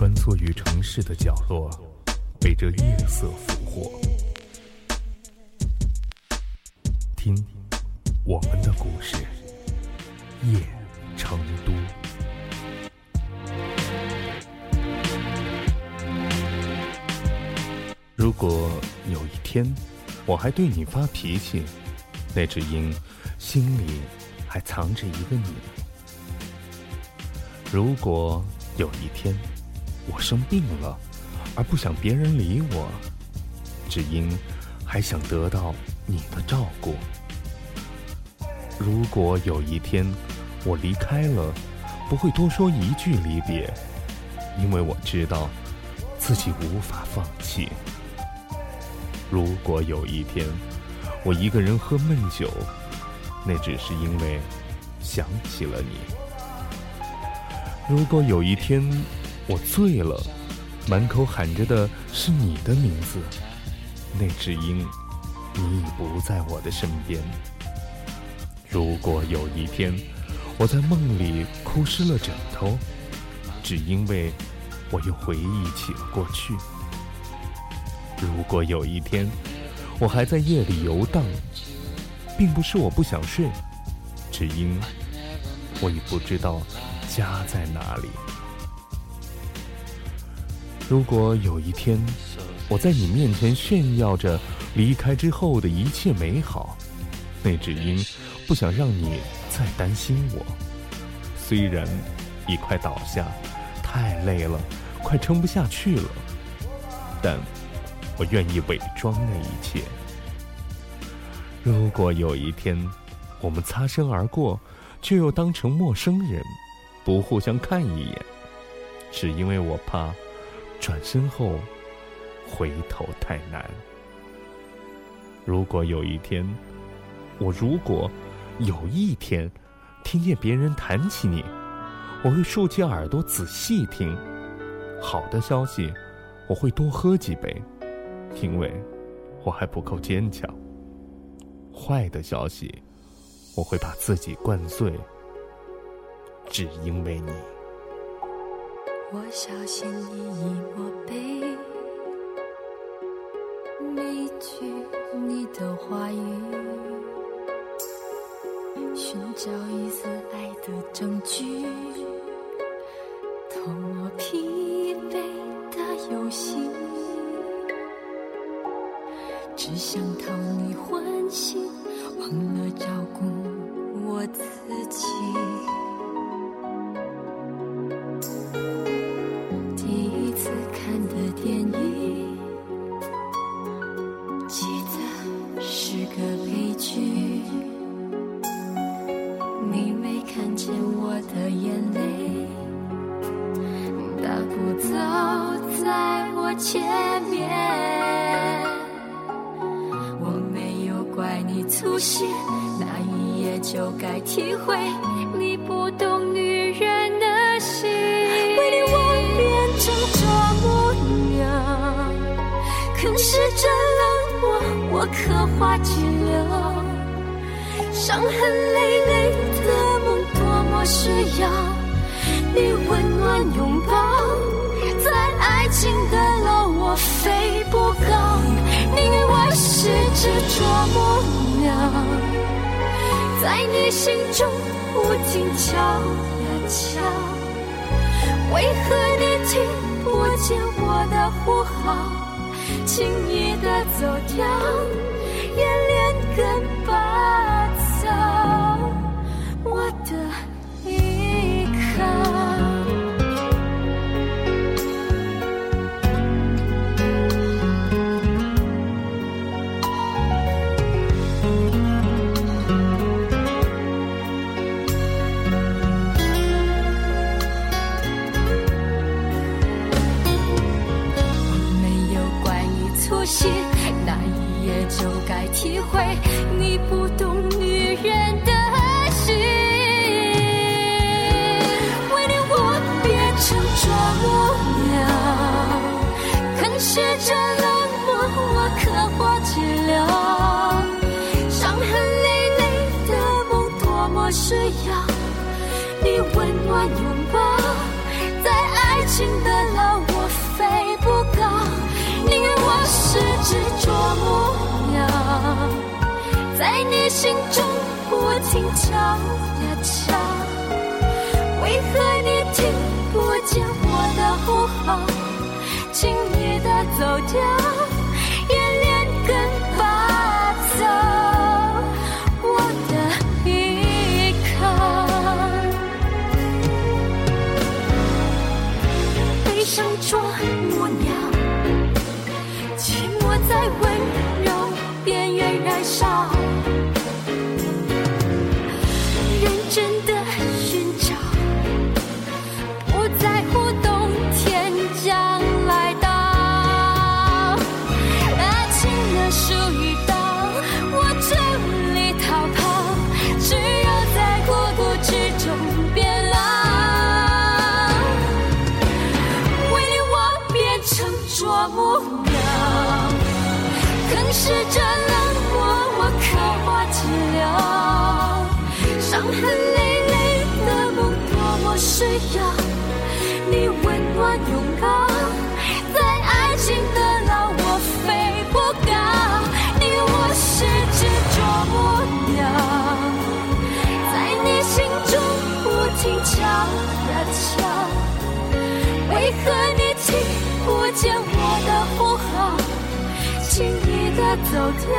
穿梭于城市的角落，被这夜色俘获。听，我们的故事，夜成都。如果有一天，我还对你发脾气，那只因心里还藏着一个你。如果有一天，我生病了，而不想别人理我，只因还想得到你的照顾。如果有一天我离开了，不会多说一句离别，因为我知道自己无法放弃。如果有一天我一个人喝闷酒，那只是因为想起了你。如果有一天我醉了，满口喊着的是你的名字，那只因你已不在我的身边。如果有一天我在梦里哭湿了枕头，只因为我又回忆起了过去。如果有一天我还在夜里游荡，并不是我不想睡，只因我已不知道。家在哪里？如果有一天，我在你面前炫耀着离开之后的一切美好，那只因不想让你再担心我。虽然已快倒下，太累了，快撑不下去了，但我愿意伪装那一切。如果有一天，我们擦身而过，却又当成陌生人。不互相看一眼，只因为我怕转身后回头太难。如果有一天，我如果有一天听见别人谈起你，我会竖起耳朵仔细听。好的消息，我会多喝几杯，因为我还不够坚强。坏的消息，我会把自己灌醉。只因为你，我小心翼翼默背每句你的话语，寻找一丝爱的证据，偷我疲惫的游戏，只想讨你欢心，忘了照顾我自己。前面，我没有怪你粗心，那一夜就该体会你不懂女人的心。为你我变成这模样，可是这冷漠我刻画肌留，伤痕累累的梦多么需要你温是捉摸不了，在你心中不停敲呀敲。为何你听不见我的呼号，轻易的走掉，也温暖拥抱，在爱情的牢，我飞不高。宁愿我是只啄木鸟，在你心中不停敲呀敲。为何你听不见我的呼号？轻易的走掉。模样，寂寞在温柔边缘燃烧，认真的。要你温暖拥抱。在爱情的牢，我飞不高。你我是只啄木鸟，在你心中不停敲呀敲。为何你听不见我的呼号？轻易的走掉。